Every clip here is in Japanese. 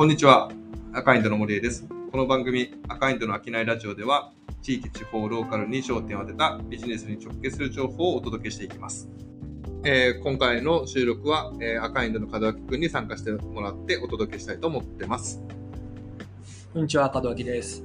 こんにちは。赤インドの森江です。この番組、赤インドの商いラジオでは、地域、地方、ローカルに焦点を当てたビジネスに直結する情報をお届けしていきます。えー今回の収録は、えー赤インドの門脇くんに参加してもらってお届けしたいと思ってます。こんにちは、門脇です。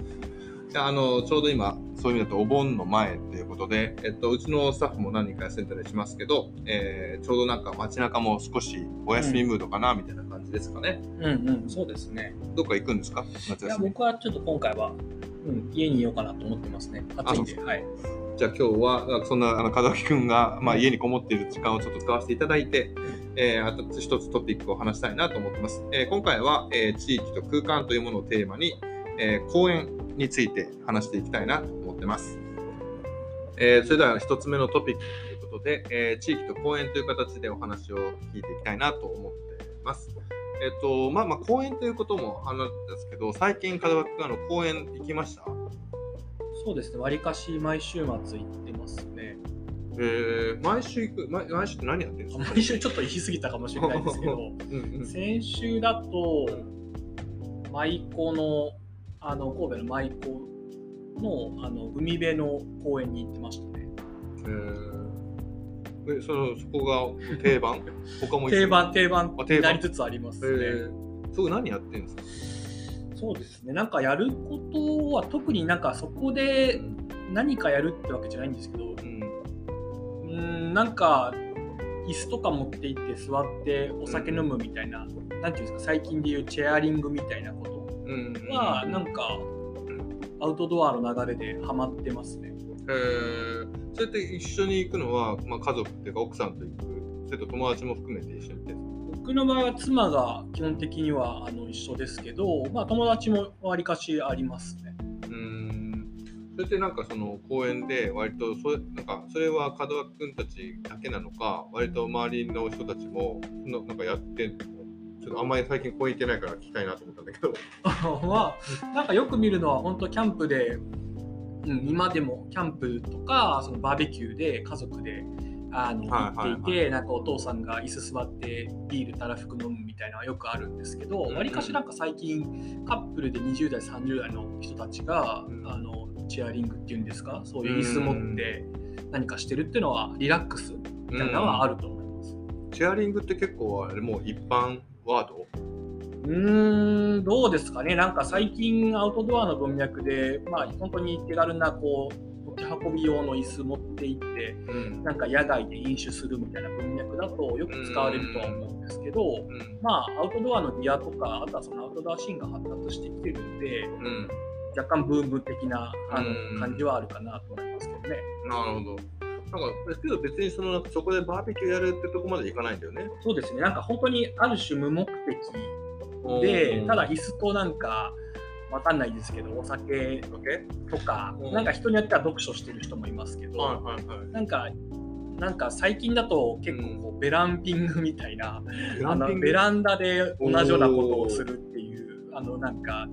であのちょうど今、そういう意味だとお盆の前ということで、えっと、うちのスタッフも何人か休んだりしますけど、えーちょうどなんか街中も少しお休みムードかな、みたいな感じですかね。うんうん、そうですね。どっか行くんですか？夏いや、休み。僕はちょっと今回は、うん、家にいようかなと思ってますね。暑いんで。はい。じゃあ今日は、そんな あの門脇くんが、まあ、家にこもっている時間をちょっと使わせていただいて、えー、あと一つトピックを話したいなと思ってます。えー今回は、えー地域と空間というものをテーマに、えー公園について話していきたいなと思ってます。えーそれでは一つ目のトピックということで、えー地域と公園という形でお話を聞いていきたいなと思っています。えっ、と、まあまあ公園ということも話ですけど、最近門脇くんあの公園行きました？そうですね。わりかし毎週末行ってますね。えー、毎週行く？毎毎週って何やってるんですか毎週ちょっと言い過ぎたかもしれないですけど、うんうん先週だと、舞妓の、あの、神戸の舞妓の、あの、海辺の公園に行ってましたね。えそのそこが定番？他も定番、定番あ定番。になりつつありますね。えー、そこ何やってるんですか？そうですね。なんかやることは特になんかそこで何かやるってわけじゃないんですけど、うん。うーん、なんか椅子とか持って行って座ってお酒飲むみたいな、なんていうんですか、最近でいうチェアリングみたいなこうんとは、なんかアウトドアの流れでハマってますね。えー、それって一緒に行くのは、まあ、家族っていうか奥さんと行く？それと友達も含めて一緒に行っ僕の場合は妻が基本的にはあの一緒ですけど、まあ、友達もわりかしありますね。かうーん。それってなんかその公園で割とそれなんかそれは門脇君たちだけなのか割と周りの人たちものなんかやってんの？ちょっとあんまり最近公園行ってないから聞きたいなと思ったんだけど。はなんかよく見るのは本当キャンプで、うん、今でもキャンプとかそのバーベキューで家族であの行っていて、なんかお父さんが椅子座ってビールたらふく飲むみたいなのはよくあるんですけどうんうん。わり、かしなんか最近カップルで20代30代の人たちが、うん。あのチェアリングっていうんですか？そういう椅子持って何かしてるっていうのはリラックスみたいなのはあると思います。チェアリングって結構あれもう一般ワード？うーん、どうですかね、なんか最近、アウトドアの文脈で、まあ、本当に手軽なこう持ち運び用の椅子持って行って、うん。なんか野外で飲酒するみたいな文脈だとよく使われるとは思うんですけど、うん。まあ、アウトドアのギアとか、あとはそのアウトドアシーンが発達してきてるんで、うん。若干ブーム的なあうん。の感じはあるかなと思いますけどね。なるほど。なんか、けど別にそのなんかそこでバーベキューやるってとこまでいかないんだよね。そうですね、なんか本当にある種無目的で、ただ椅子となんか、わかんないですけど、お酒とか、うん。なんか人によっては読書してる人もいますけど、はいはいはい。なんか、なんか最近だと結構こうベランピングみたいな、あのベランダで同じようなことをするっていう、あのなんか、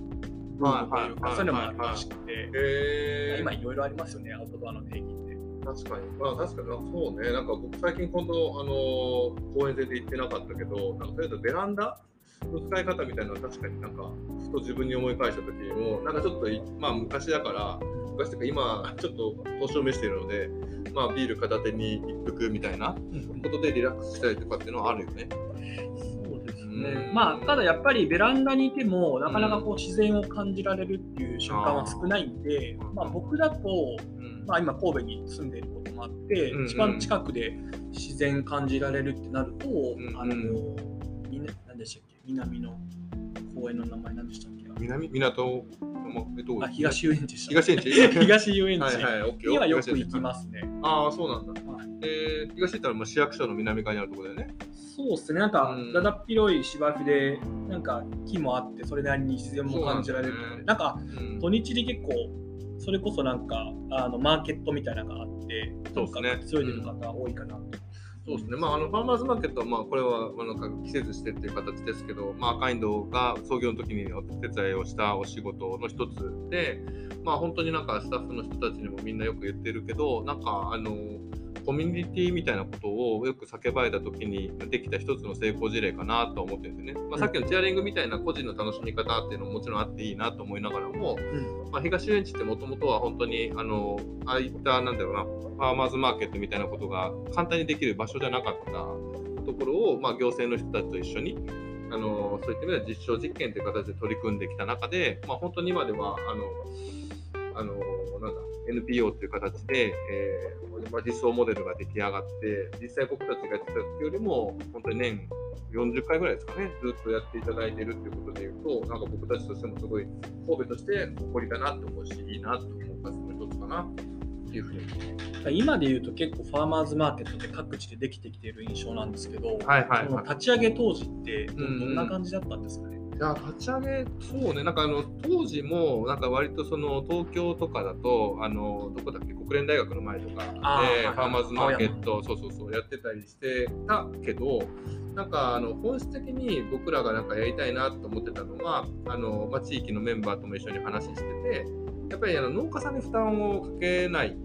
ブームというか、はいはいはい。そういうのもあるらしくて、今いろいろありますよね、アウトドアの定義。確かに。まあ確かに、そうね。なんか僕最近今度、あのー公園全然行ってなかったけど、なんかとりあえずベランダの使い方みたいなのは確かになんか、ふと自分に思い返した時にも、なんかちょっとい、まあ昔だから、昔とか今、ちょっと年を召しているので、まあビール片手に一服みたいなことでリラックスしたりとかっていうのはあるよね。そうですうんね。まあ、ただやっぱりベランダにいても、なかなかこう自然を感じられるっていう瞬間は少ないんで、まあ僕だと、うんまあ今神戸に住んでいることもあって、うんうん一番近くで自然感じられるってなると、んあの、みな何でしたっけ？南の公園の名前何でしたっけ？南港、まあ東遊園地でした。東園地。東遊園地。はいはい、オッケー。にはよく行きますね。ああ、そうなんだ。はい。えー、東って言ったらもう市役所の南側にあるところだよね。そうですね、なんかうん。だだっ広い芝生で、なんか木もあって、それなりに自然も感じられるので、そうなんですね。なんかうん。土日で結構、それこそなんかあのマーケットみたいなのがあって、そうですね強いでる方多いかなと。そうですね。まあ、あの、ファーマーズマーケットは、まあ、これは、まあ、なんか季節してっていう形ですけど、まあ、赤インドが創業の時にお手伝いをしたお仕事の一つで、まあ、本当になんかスタッフの人たちにもみんなよく言ってるけど、なんか、あの、コミュニティみたいなことをよく叫ばれた時にできた一つの成功事例かなと思ってるんですよね。まあ、さっきのチアリングみたいな個人の楽しみ方っていうのももちろんあっていいなと思いながらも、うん、まあ、東遊園地ってもともとは本当にあのああいったなんだろうなファーマーズマーケットみたいなことが簡単にできる場所じゃなかったところを、まあ、行政の人たちと一緒にあのそういった意味では実証実験という形で取り組んできた中で、まあ、本当に今ではあのあのなんだ NPO という形で、えーまあ、実装モデルが出来上がって実際僕たちがやってた時よりも本当に年40回ぐらいですかねずっとやっていただいているということでいうとなんか僕たちとしてもすごい神戸として誇りだなと思うしいいなと思う活動の一つかなっていうふうに。今で言うと結構ファーマーズマーケットで各地でできてきている印象なんですけど、はいはいはい、その立ち上げ当時ってどんな感じだったんですかね、いや立ち上げ、そうね、なんかあの当時も、なんか割とその東京とかだと、あのどこだっけ、国連大学の前とかで、ファーマーズマーケット、そうそうそう、やってたりしてたけど、なんかあの本質的に僕らがなんかやりたいなと思ってたのは、あのまあ、地域のメンバーとも一緒に話してて、やっぱりあの農家さんに負担をかけない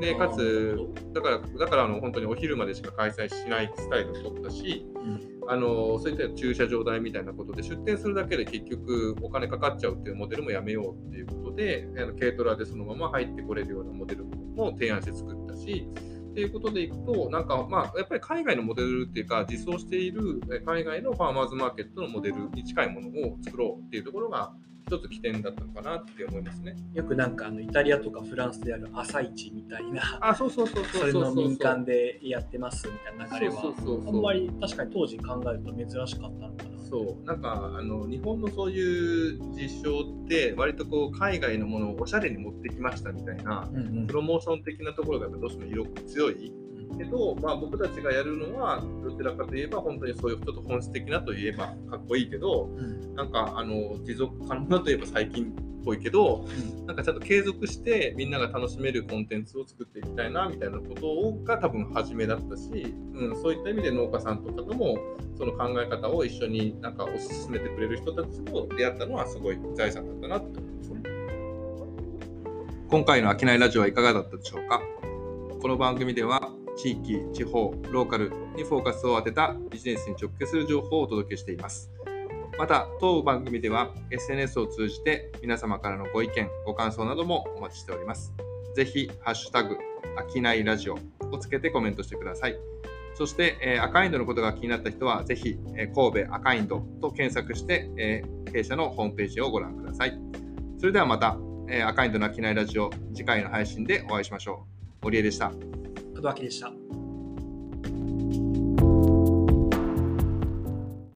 でかつだからだからあの本当にお昼までしか開催しないスタイルを取ったし、うん、あのそういった駐車場代みたいなことで出店するだけで結局お金かかっちゃうっていうモデルもやめようっていうことであの軽トラでそのまま入ってこれるようなモデルも提案して作ったしっていうことでいくと、なんかまあ、やっぱり海外のモデルっていうか、実装している海外のファーマーズマーケットのモデルに近いものを作ろうっていうところが、一つ起点だったのかなって思いますね。よくなんかあのイタリアとかフランスである朝市みたいな、あ、そうそうそうそうそれの民間でやってますみたいな流れは、あんまり確かに当時考えると珍しかったのかな。そう。なんかあの日本のそういう実証って割とこう海外のものをおしゃれに持ってきましたみたいな、うんうん、プロモーション的なところがどうしても色強いけど、まあ、僕たちがやるのはどちらかといえば本当にそういうちょっと本質的なといえばかっこいいけど、うん、なんかあの持続可能なといえば最近っぽいけど、うん、なんかちゃんと継続してみんなが楽しめるコンテンツを作っていきたいなみたいなことが多分初めだったし、うん、そういった意味で農家さんとかともその考え方を一緒になんか推し進めてくれる人たちと出会ったのはすごい財産だったなって思いますね。今回の商いラジオはいかがだったでしょうか？この番組では地域、地方、ローカルにフォーカスを当てたビジネスに直結する情報をお届けしています。また、当番組では SNS を通じて皆様からのご意見、ご感想などもお待ちしております。ぜひ、ハッシュタグ、あきないラジオをつけてコメントしてください。そして、えー、アカインドのことが気になった人は、ぜひ、えー、神戸アカインドと検索して、えー、弊社のホームページをご覧ください。それではまた、えー、アカインドのあきないラジオ、次回の配信でお会いしましょう。森江でした。届わけでした。